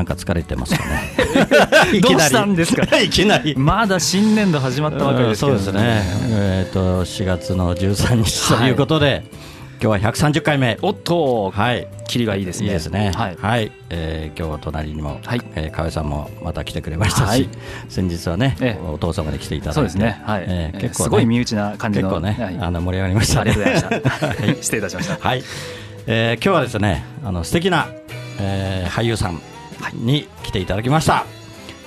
なんか疲れてますかね。どうしたんですか？いきなり。まだ新年度始まったばかりですけど。そうですね。えっ、と4月の13日ということで、今日は130回目。おっとはい。キリがいいですね。いいですね。はい。はい、えー今日は隣にも、はい。えー河合さんもまた来てくれましたし、はい。先日はね、ええ。お父様に来ていただいて、そうですね。はい、えー結構、ね、すごい身内な感じの。結構ね、はい。あの盛り上がりましたね。ありがとうございました、はい。失礼いたしました。はい、えー今日はですね、あの素敵な、えー俳優さんに来ていただきました。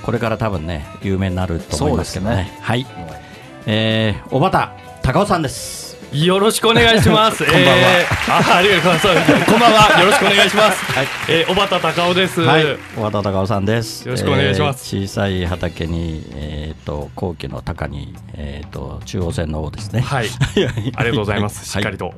これから多分ね、有名になると思いますけどね。そうですはい、えー、小畑隆夫さんです。よろしくお願いします。こんばんはえーあありがとうございます。こんばんは。よろしくお願いします。はいえー、小畑隆夫です。はい、小畑隆夫さんです。よろしくお願いしますえー小さい畑に、えっ、と、後期の高に、えっ、と、中央線の方ですね。はい。ありがとうございます。しっかりと。と。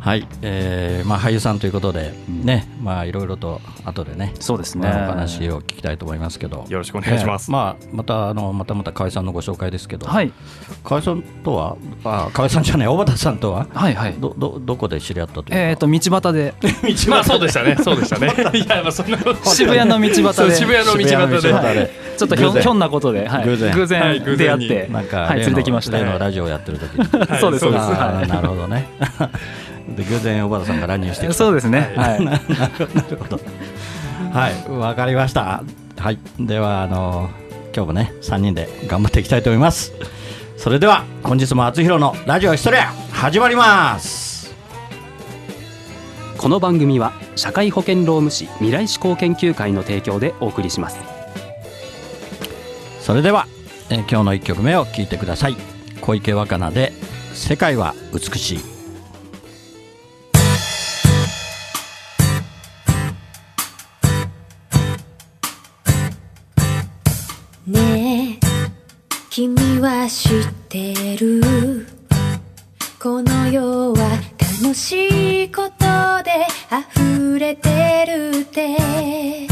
はい、えーまあ、俳優さんということで、ね、まあ、いろいろと後でね。そうですねまあお話を聞きたいと思いますけど。よろしくお願いしますえーまあ、また、あの、またまた河合さんのご紹介ですけど。はい河合さんとは、あ、河合さんじゃない、小畑さんとは。はいはいど、ど、どこで知り合ったというか。えっ、と道端でまあそうでしたね。そうでしたね。いやまあそんなこと。渋谷の道端で渋谷の道端で。渋谷の道端でちょっとひょひょんなことで、はい、偶然偶然はい偶然に出会って、なんか、はい、連れてきました、例のラジオをやってる時に。はいそうですそうですなるほどね。で偶然小畑さんが乱入してきた。そうですねはい、なるほど。はい、わかりました。はい、ではあの今日もね三人で頑張っていきたいと思います。それでは本日も厚弘のラジオヒストレア始まります。この番組は社会保険労務士未来志向研究会の提供でお送りしますそれでは、えー今日の一曲目を聞いてください。小池若菜で世界は美しい。君は知ってる。この世は楽しいことで溢れてるって。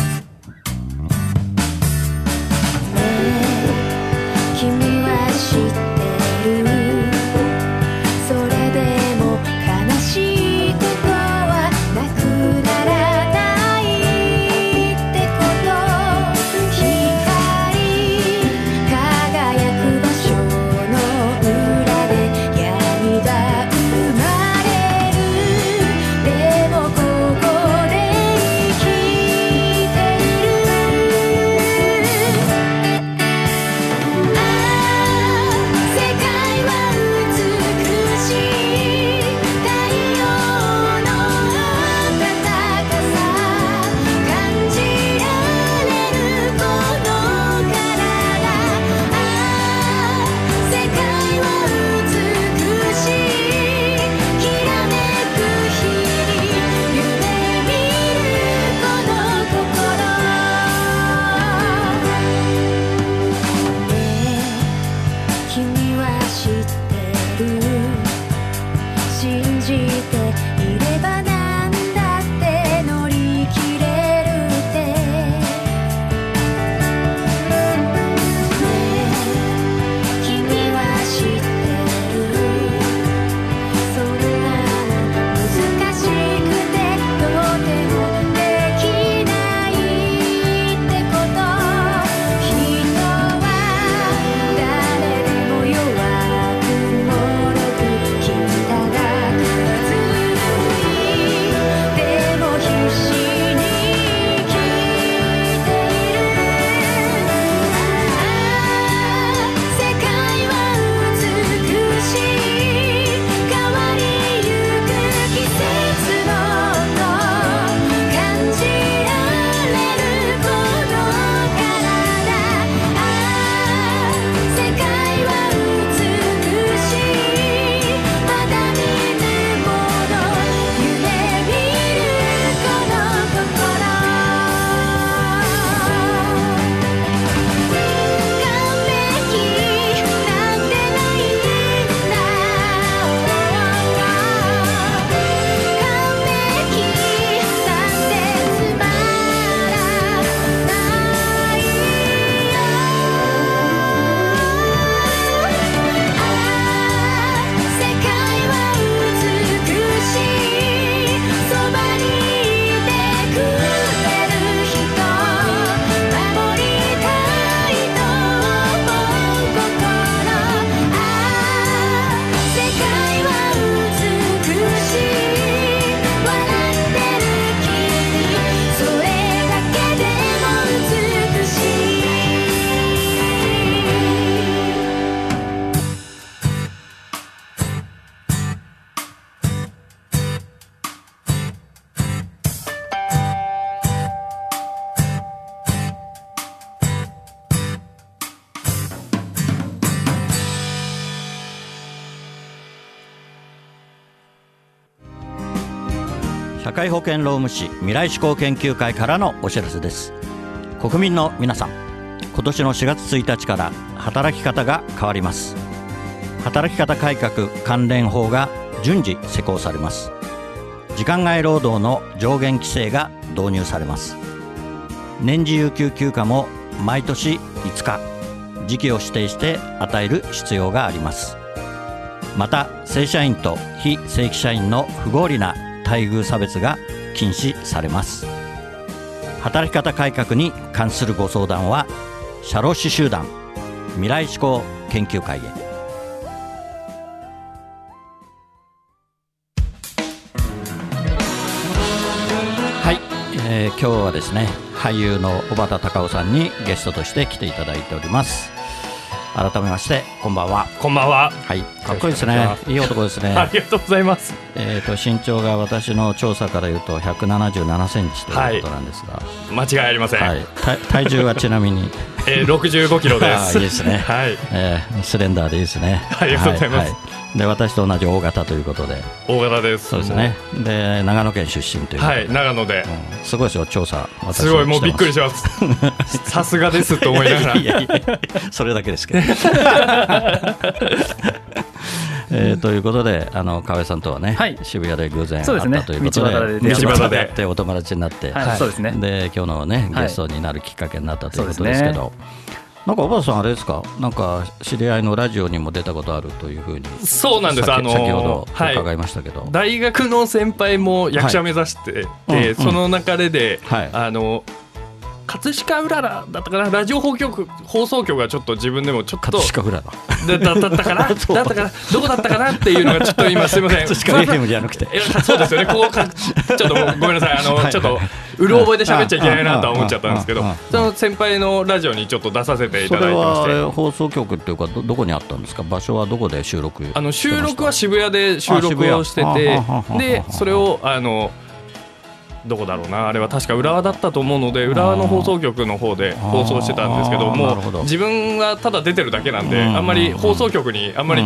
社会保険労務士未来志向研究会からのお知らせです。国民の皆さん今年の4月1日から働き方が変わります。働き方改革関連法が順次施行されます。時間外労働の上限規制が導入されます。年次有給休暇も毎年5日。時期を指定して与える必要があります。また正社員と非正規社員の不合理な待遇差別が禁止されます。働き方改革に関するご相談は社労士集団未来志向研究会へ。はい、えー今日はですね俳優の小畑隆夫さんにゲストとして来ていただいております。改めましてこんばんはこんばんは。はいかっこいいですねいいい男ですねありがとうございます。えー、と身長が私の調査から言うと177センチということなんですが、間違いありません。はい体体重はちなみに、えー、65キロであす。ーいいですねはい。えースレンダーでいいですね。ありがとうございますはで私と同じ大型ということで、大型です。そうですね。で長野県出身ということで、はい、長野で。うんすごいですよ調査。私すごい、もうびっくりしします。さすがですと思いながら。いやいやそれだけですけど。えーということであの河合さんとはね、はい渋谷で偶然会ったということで道端で出会いました道端で会ってお友達になって、はい、そうですね。で今日のねはいゲストになるきっかけになったということですけど、なんか小畑さんあれですか？なんか知り合いのラジオにも出たことあるというふうにそうなんです。あの先ほどはい。伺いましたけど、大学の先輩も役者目指してて、はい。うんその流れで、はい。あの葛飾うららだったかな？ラジオ放送局放送局がちょっと自分でもちょっと葛飾フラだだだったかな？だったかな？どこだったかなっていうのがちょっと今すいません。葛飾 FM じゃなくてそうですよね。ここかちょっとごめんなさい。あの、はいはいちょっとうる覚えで喋っちゃいけないなとは思っちゃったんですけど。その先輩のラジオにちょっと出させていただいてまして。放送局っていうかどどこにあったんですか？場所はどこで収録あの収録はし渋谷で収録をしててでそれをあのどこだろうな。あれは確か浦和だったと思うので浦和の放送局の方で放送してたんですけどもう自分はただ出てるだけなんでうん。あんまり放送局にあんまり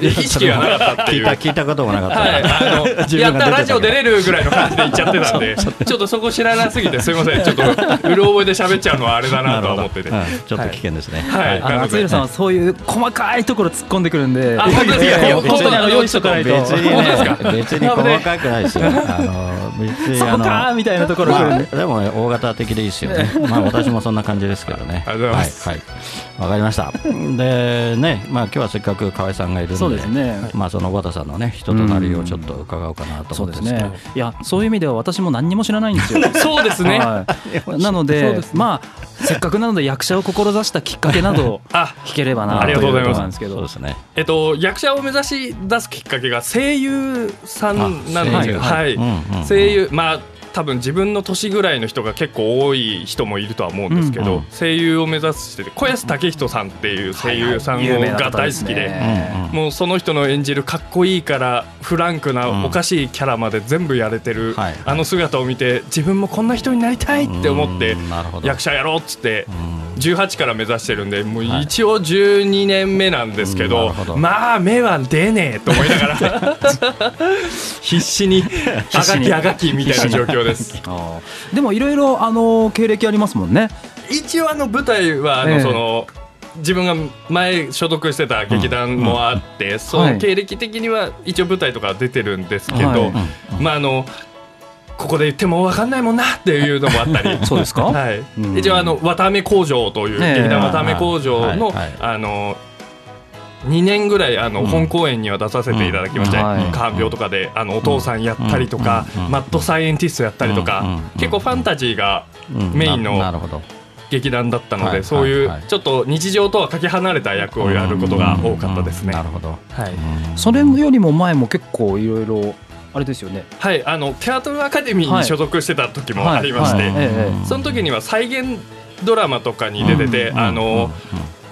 意識がなかったっていう。聞いた聞いたこともなかった、はい、あの自やったラジオ出れるぐらいの感じで言っちゃってたんでちょっとそこ知らなすぎてすいません。ちょっとうる覚えで喋っちゃうのはあれだなとは思ってて。うんちょっと危険ですね、はい。あの厚弘さんはそういう細かいところ突っ込んでくるんで、あ本当ですか。ええ本当にあの用意しとかないと。別に細かくないですよ。あの別にそこあのかーみたいなところで。まあ、でも、ね、大型的でいいですよね。まあ、私もそんな感じですけどね。ありがとうございます。はい、はい。わかりました。で、ね、まあ、今日はせっかく河合さんがいるんで。そうですねまあ、その小田さんのね、人となりをちょっと伺おうかなとそうです思ってんです。ね。いや、そういう意味では私も何にも知らないんですよ。そうですねはい なのでまあせっかくなので役者を志したきっかけなど聞ければなありがとうございますところなんですけどそうですね。えっと、役者を目指し出すきっかけが声優さんなんですよ。はい、声優、まあ、多分自分の年ぐらいの人が結構多い人もいるとは思うんですけど、うんうん。声優を目指してて小安武人さんっていう声優さんが大好きで。ねもうその人の演じるかっこいいからフランクなうんおかしいキャラまで全部やれてるはい。あの姿を見て自分もこんな人になりたいって思って役者やろうっつってうん。18から目指してるんでもうはい。一応12年目なんですけどまあ目は出ねえと思いながら 必死にあがきあがきみたいな状況です。あー。でもいろいろあの経歴ありますもんね。一応あの舞台はあのええ。その自分が前所属してた劇団もあって、その経歴的には一応舞台とか出てるんですけど、はい。まああのここで言っても分かんないもんなっていうのもあったり。そうですか？はい。うん。一応あの綿あめ工場というええ。劇団綿あめ工場のあの2年ぐらいあのうん。本公演には出させていただきまして、看病とかであのお父さんやったりとか、マッドサイエンティストやったりとか、結構ファンタジーがうん。メインの。劇団だったので、はい。そういうちょっと日常とはかけ離れた役をやることが多かったですね。なるほど。はい、それよりも前も結構いろいろあれですよね。はい、あのテアトルアカデミーに所属してた時もありまして、その時には再現ドラマとかに出てて、うん。あの、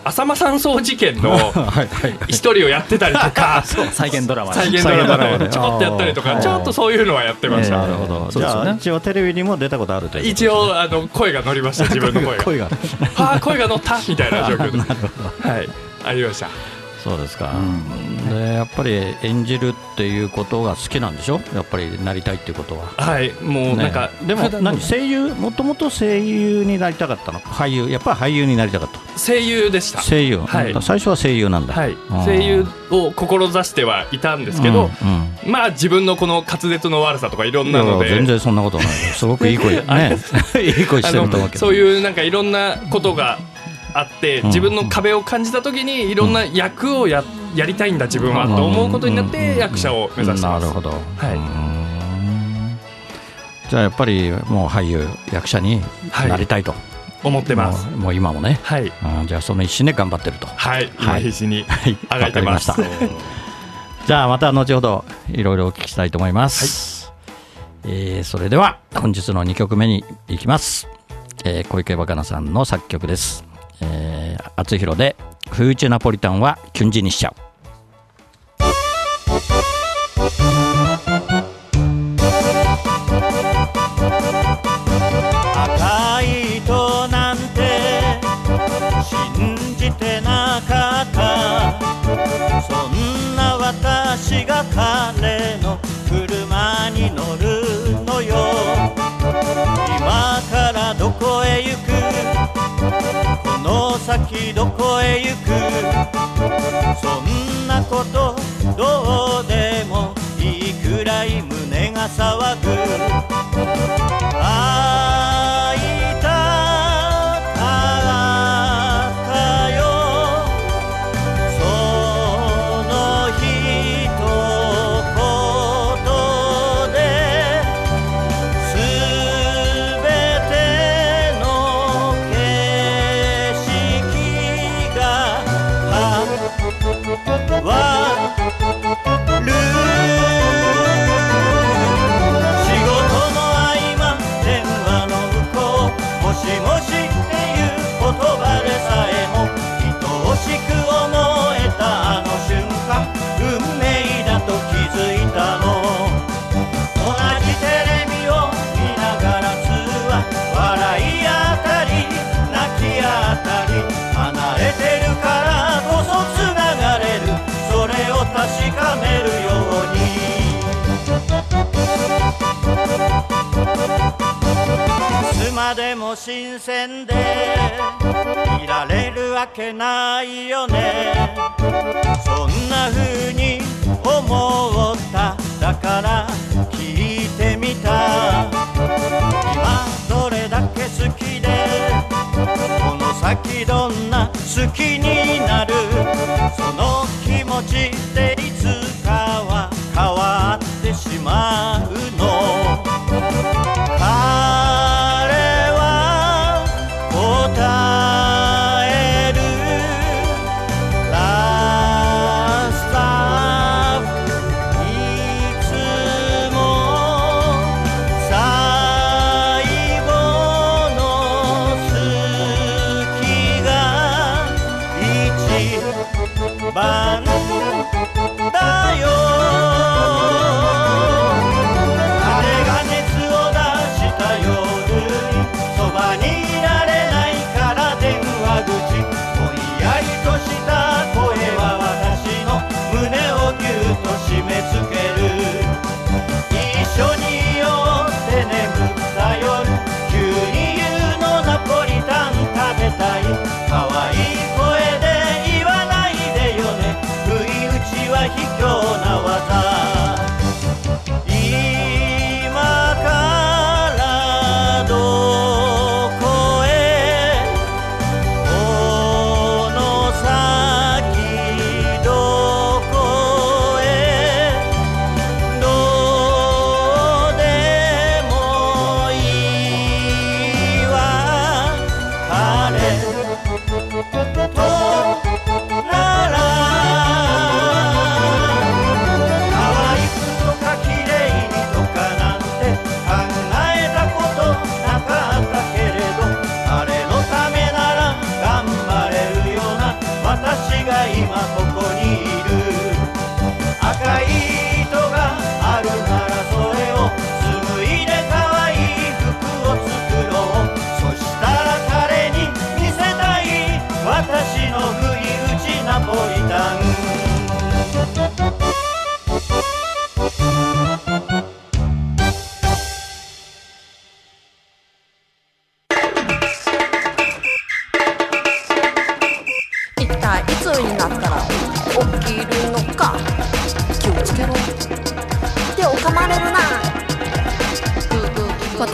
浅間山荘事件の。一人をやってたりとか。再現ドラマ再現ドラマででちょこっとやったりとか。ちょっとそういうのはやってました、ええなるほど。じゃあ一応テレビにも出たことあるということですね。一応あの声が乗りました 自分の声が。声が。はあ声が乗ったみたいな状況ではい。ありました。そうですか。でやっぱり演じるっていうことが好きなんでしょ？やっぱりなりたいっていうことは。はい。もうなんか、ね、でも何？声優？もともと声優になりたかったの？俳優？やっぱり俳優になりたかった声優でした。声優、はい。最初は声優なんだ、はい。うん声優を志してはいたんですけど、うんうん。まあ自分のこの滑舌の悪さとかいろんなので。全然そんなことないよす。ごくいい声。ね。いい声してると思うけど。そういうなんかいろんなことがあってん。自分の壁を感じた時にいろんな役をややりたいんだ自分はと思うことになって役者を目指してます。なるほど、はい。じゃあやっぱりもう俳優役者になりたいと、思ってます。もう今もね、はい。うんじゃあその一心で頑張ってると。はい。今はい。必死にはい。あがいてます。わかりま じゃあまた後ほどいろいろお聞きしたいと思います、えーそれでは本日の2曲目に行きます、えー小池若菜さんの作曲です、えー、厚弘で「フーチェナポリタンはキュンジにしちゃう」どこへ行く？そんなことどうでもいいくらい胸が騒ぐ。新鮮でいられるわけない。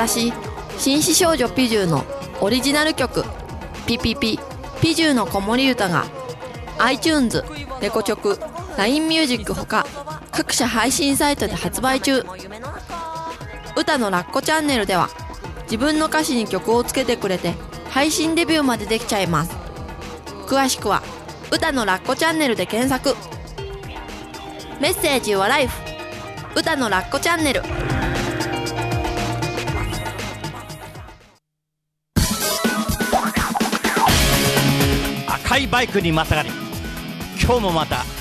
私紳士少女ピジューのオリジナル曲「ピピピピジューの子守歌が iTunes、レコチョク、LINE ミュージックほか各社配信サイトで発売中。歌のラッコチャンネルでは自分の歌詞に曲をつけてくれて配信デビューまでできちゃいます。詳しくは「歌のラッコチャンネル」で検索。メッセージはライフ。歌のラッコチャンネル。赤いバイクにまたがり今日もまた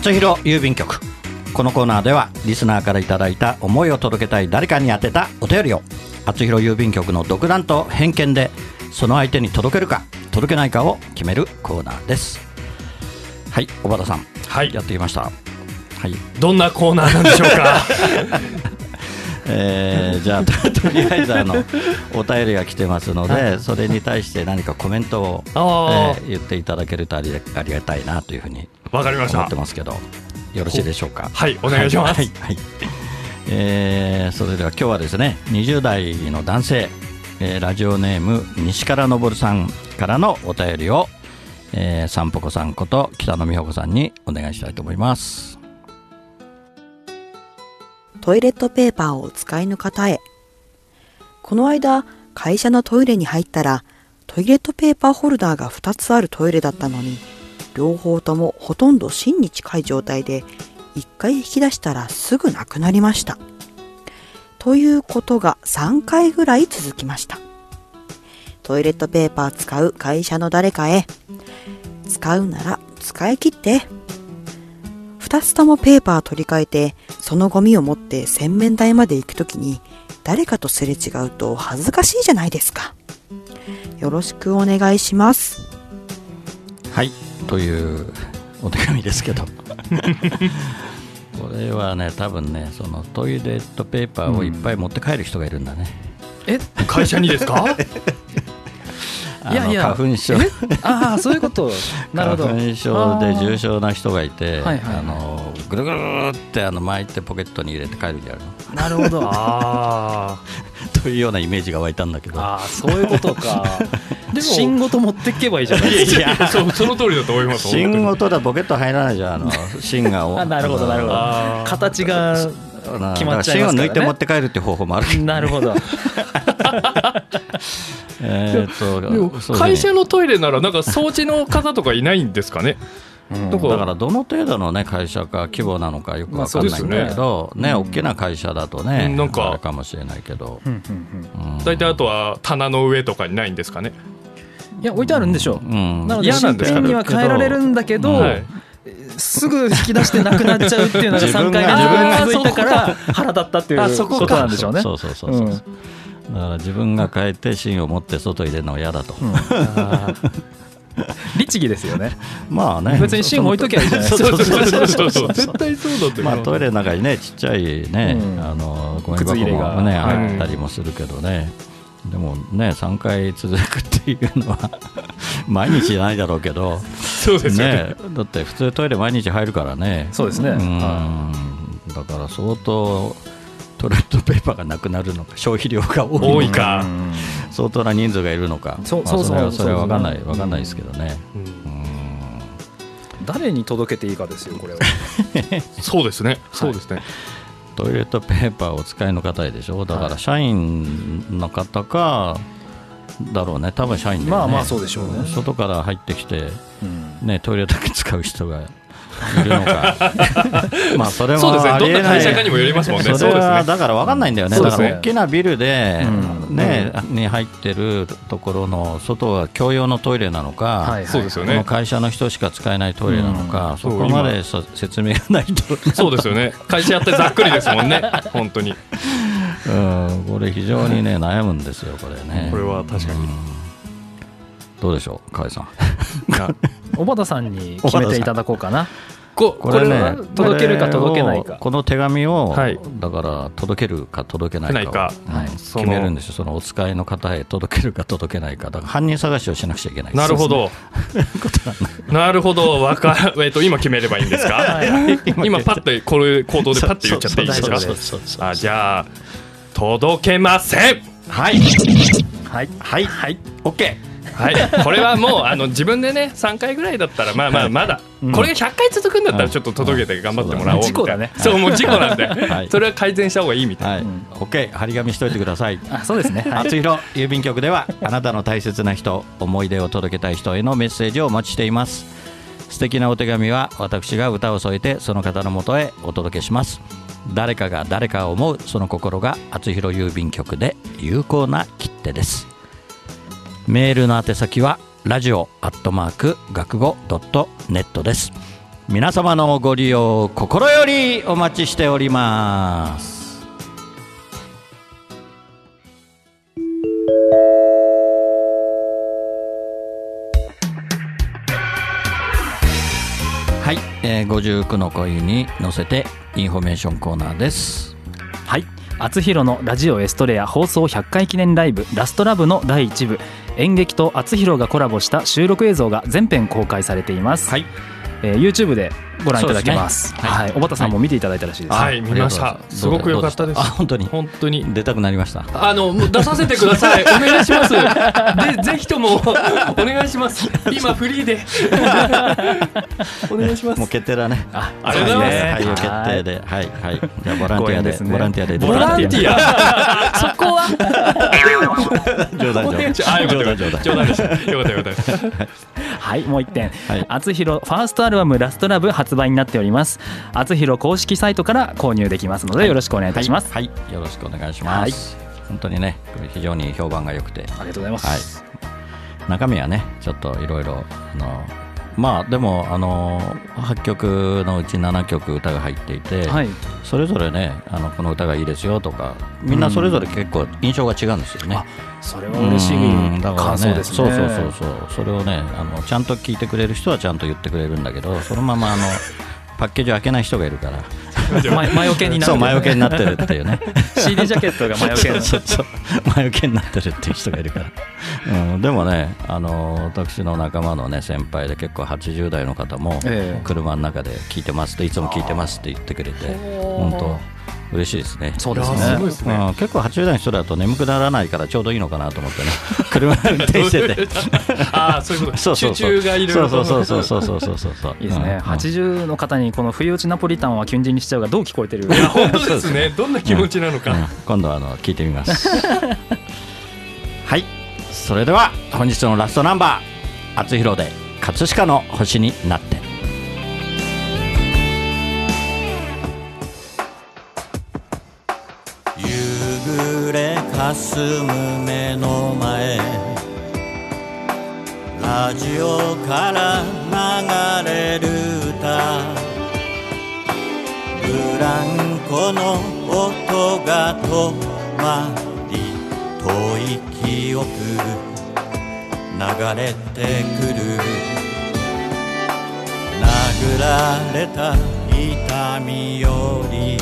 厚弘郵便局。このコーナーではリスナーからいただいた思いを届けたい誰かに宛てたお便りを厚弘郵便局の独断と偏見でその相手に届けるか届けないかを決めるコーナーです。はい小畑さん。はい。やってきました。はい。どんなコーナーなんでしょうか？えーじゃあととりあえずあのお便りが来てますので、それに対して何かコメントを、あえー言っていただけるとありありがたいなというふうにあわかりまし思ったてますけどよろしいでしょうか？はいお願いします。はい、はい。えーそれでは今日はですね20代の男性、えーラジオネーム西からのぼるさんからのお便りを、えー、さんぽこさんこと北野美穂子さんにお願いしたいと思いますトイレットペーパーを使いの方へ。この間、会社のトイレに入ったら、トイレットペーパーホルダーが2つあるトイレだったのに、両方ともほとんど芯に近い状態で、1回引き出したらすぐなくなりました。ということが3回ぐらい続きました。トイレットペーパー使う会社の誰かへ、使うなら使い切って。二つともペーパー取り替えて、そのゴミを持って洗面台まで行くときに、誰かとすれ違うと恥ずかしいじゃないですか。よろしくお願いします。はいというお手紙ですけどこれはね多分ねそのトイレットペーパーをいっぱい持って帰る人がいるんだね、え会社にですか？いやいや。花粉症。え？ああそういうこと。なるほど。花粉症で重症な人がいてはいはい。あのぐるぐるってあの巻いてポケットに入れて帰るんじゃないの。なるほど。あ というようなイメージが湧いたんだけど。ああそういうことか。でも芯ごと持ってけばいいじゃない。あですかいや。いやそうその通りだと思います芯ごとだポケット入らないじゃんあの芯があなるほどなるほど。形が決まっちゃ芯をいますからね。抜いて持って帰るっていう方法もあるなるほど会社のトイレならなんか掃除の方とかいないんですかね？どこだからどの程度の、ね、会社か規模なのかよくわかんないんだけど、ね大きな会社だとね、うんなんか。あれかもしれないけど、うんうんうん大体あとは棚の上とかにないんですかね？うんいや置いてあるんでしょう。ん。なので新品には変えられるんだけど、はいすぐ引き出してなくなっちゃうっていうのが3自分が回目続いたか自ら腹立ったっていうあそことなんでしょうね。そうそうそうそう、うんだから自分が変えて芯を持って外に出るのは嫌だと、うん。律儀ですよね。まあね。別に芯置いときゃいいじゃないですか。そうそうそうそう。そう絶対そうだってまあ、トイレの中にねちっちゃいね、うん。あのゴミ箱もねはい入ったりもするけどね、でもね3回続くっていうのは 毎日じゃないだろうけど。そうですよね。ね。だって普通トイレ毎日入るからね。そうですね。うん。はだから相当トイレットペーパーがなくなるのか消費量が多いの多いか。うん相当な人数がいるのか。そうまあそれは分かんない分かんないですけどね、うん。うん。誰に届けていいかですよこれは。そうですね。そうですね。トイレットペーパーをお使いの方へでしょだから社員の方かだろうね。多分社員だよね。まあまあそうでしょうね。外から入ってきて、うん。ね、トイレだけ使う人がいるのか。まあそれもそうですね。どんな会社かにもよりますもんね。それはだから分かんないんだよね。う大きなビルで、ねに入ってるところの外が共用のトイレなのか、はいそうですよね。会社の人しか使えないトイレなのか、そこまでそ説明がないと、そうですよね。会社やってざっくりですもんね。本当に。うん、これ非常にね悩むんですよこれね。これは確かにどうでしょう河合さん。小畑さんに決めていただこうかな。ここれね届けるか届けないか。この手紙を、はい。だから届けるか届けないかをないか。はい。決めるんですよ。そのお使いの方へ届けるか届けないか。だから犯人探しをしなくちゃいけないなるほど。なるほど。わか、えっと今決めればいいんですか？今パッとこれ口頭でパッと言っちゃっていいです。かあじゃあ届けません。はい。はい。はい。はい。オッケはい、これはもうあの自分でね3回ぐらいだったらまあまあまだ、これが100回続くんだったらちょっと届けて頑張ってもらおうみたいな。事故だね。そうもう事故なんで、はい。それは改善した方がいいみたいな、はい、オッケー張り紙しといてください。あそうですね。はい。厚弘郵便局ではあなたの大切な人思い出を届けたい人へのメッセージをお待ちしています。素敵なお手紙は私が歌を添えてその方のもとへお届けします。誰かが誰かを思うその心が厚弘郵便局で有効な切手ですメールの宛先はラジオアットマーク学語ドットネットです。皆様のご利用心よりお待ちしております。はい、えー、59の恋に乗せてインフォメーションコーナーです。はい厚弘のラジオエストレア放送100回記念ライブラストラブの第1部。演劇と厚弘がコラボした収録映像が全編公開されています、はい。えー YouTube でご覧いただけます。すね。はい、小畑さんも見ていただいたらしいです、はい見ました。す。すごく良かったです。本当に。本当に。出たくなりました。あのもう出させてください。お願いします。でぜひともお願いします。今フリーで。お願いします。もう決定だね。あありがとうございます。はい、決定で、はい、はい、じゃあボランティアで、すねボランティアで、ボランティア。そこは？冗談冗談、あよかった冗談、冗談でしたよかった。よかった。はいもう一点。はい。厚弘ファーストアルバム「ラストラブ発売になっております。厚弘公式サイトから購入できますのでよろしくお願いいたします、はい、はい。よろしくお願いします。本当にね、非常に評判が良くて、ありがとうございます、はい、中身はね、ちょっといろいろ、あの、まあ、でも、あの、8曲のうち7曲歌が入っていて、はい。それぞれね、あの、この歌がいいですよとか、みんなそれぞれ結構印象が違うんですよね。あそれは嬉しい感想ですね。そうそうそうそう。それをねあのちゃんと聞いてくれる人はちゃんと言ってくれるんだけどそのままあのパッケージを開けない人がいるから。ま魔除けになる。そう魔除けになってるっていうね。CD ジャケットが魔除けになる。そうそう。魔除けになってるっていう人がいるから、うん、でもねあの私の仲間のね先輩で結構80代の方もええ。車の中で聞いてますっていつも聞いてますって言ってくれて本当嬉しいですね。そうですね。ですね。うん、結構80代の人だと眠くならないからちょうどいいのかなと思ってね。車運転してて。ああそういうこと。そうそうそう。集中がいるそうそうそうそうそうそうそうそう。いいですね、うん。80の方にこの冬打ちナポリタンはキュンジにしちゃうがどう聞こえてる？いや本当ですね。どんな気持ちなのか、うん。今度はあの聞いてみます。はい。それでは本日のラストナンバー「厚弘で葛飾の星になって」暮れかすむ目の前。ラジオから流れる歌。ブランコの音が止まり遠い記憶流れてくる。殴られた痛みより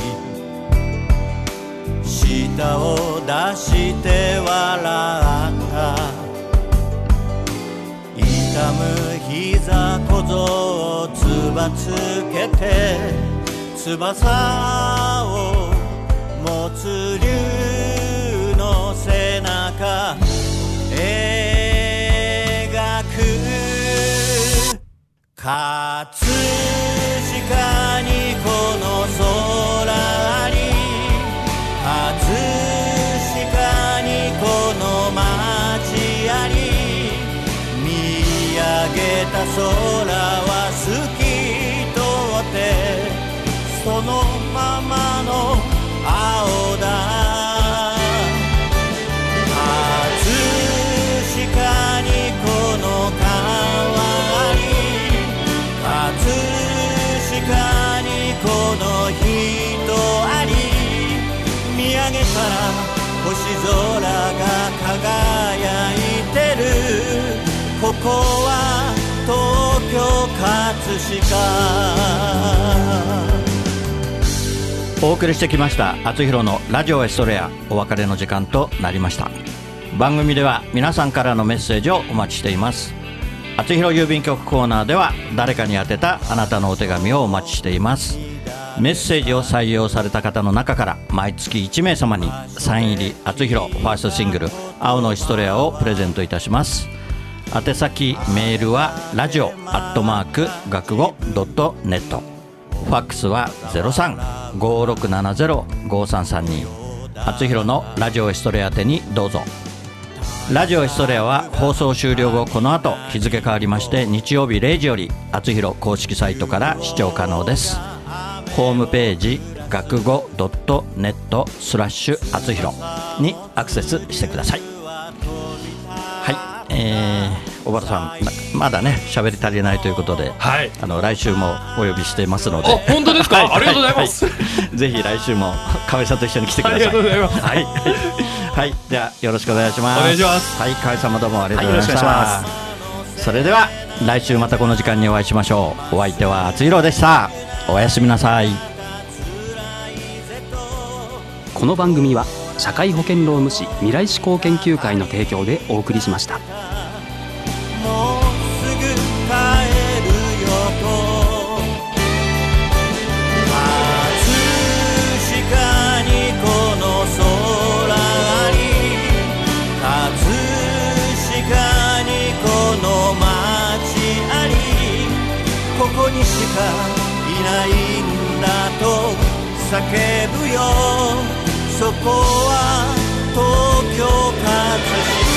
舌を出して笑った痛む膝小僧をつばつけて翼を持つ竜の背中。描く。葛飾にこの空。空は透き通ってそのままの青だ葛飾にこの川に葛飾にこの人あり見上げたら星空が輝いてる。ここは東京葛飾。お送りしてきました厚弘のラジオエストレア。お別れの時間となりました。番組では皆さんからのメッセージをお待ちしています。厚弘郵便局コーナーでは誰かに宛てたあなたのお手紙をお待ちしています。メッセージを採用された方の中から毎月1名様にサイン入り厚弘ファーストシングル「青のエストレア」をプレゼントいたします。宛先メールはラジオアットマーク学語ドットネット。ファックスは0356705332厚弘のラジオエストレア宛にどうぞ。ラジオエストレアは放送終了後この後日付変わりまして日曜日0時より厚弘公式サイトから視聴可能です。ホームページ学語ドットネットスラッシュ厚弘にアクセスしてください。はい。えー、小原さんままだね喋り足りないということで、はい。あの来週もお呼びしていますので。あ本当ですか？はい。ありがとうございます。はい。ぜひ来週も河合さんと一緒に来てください。ありがとうございます。はい、はい、ではよろしくお願いします。お願いします。はい。河合さんもどうもありがとうございました、はいそれでは来週またこの時間にお会いしましょう。お相手は厚弘でした。おやすみなさい。この番組は社会保険労務士未来志向研究会の提供でお送りしましたこにしかいないんだと叫ぶよ。そこは東京葛飾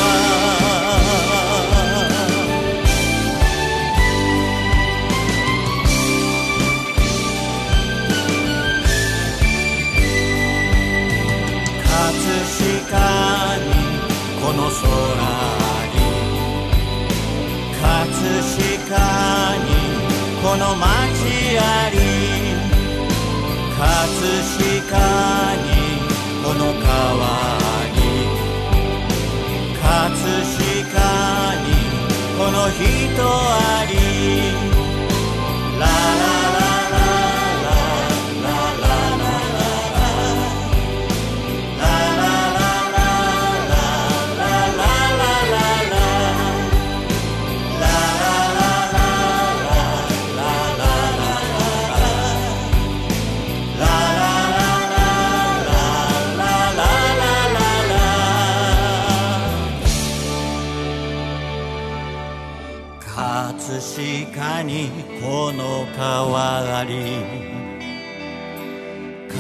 葛飾にこの空に葛飾に。この街あり葛飾にこの川に葛飾にこの人あり。ララ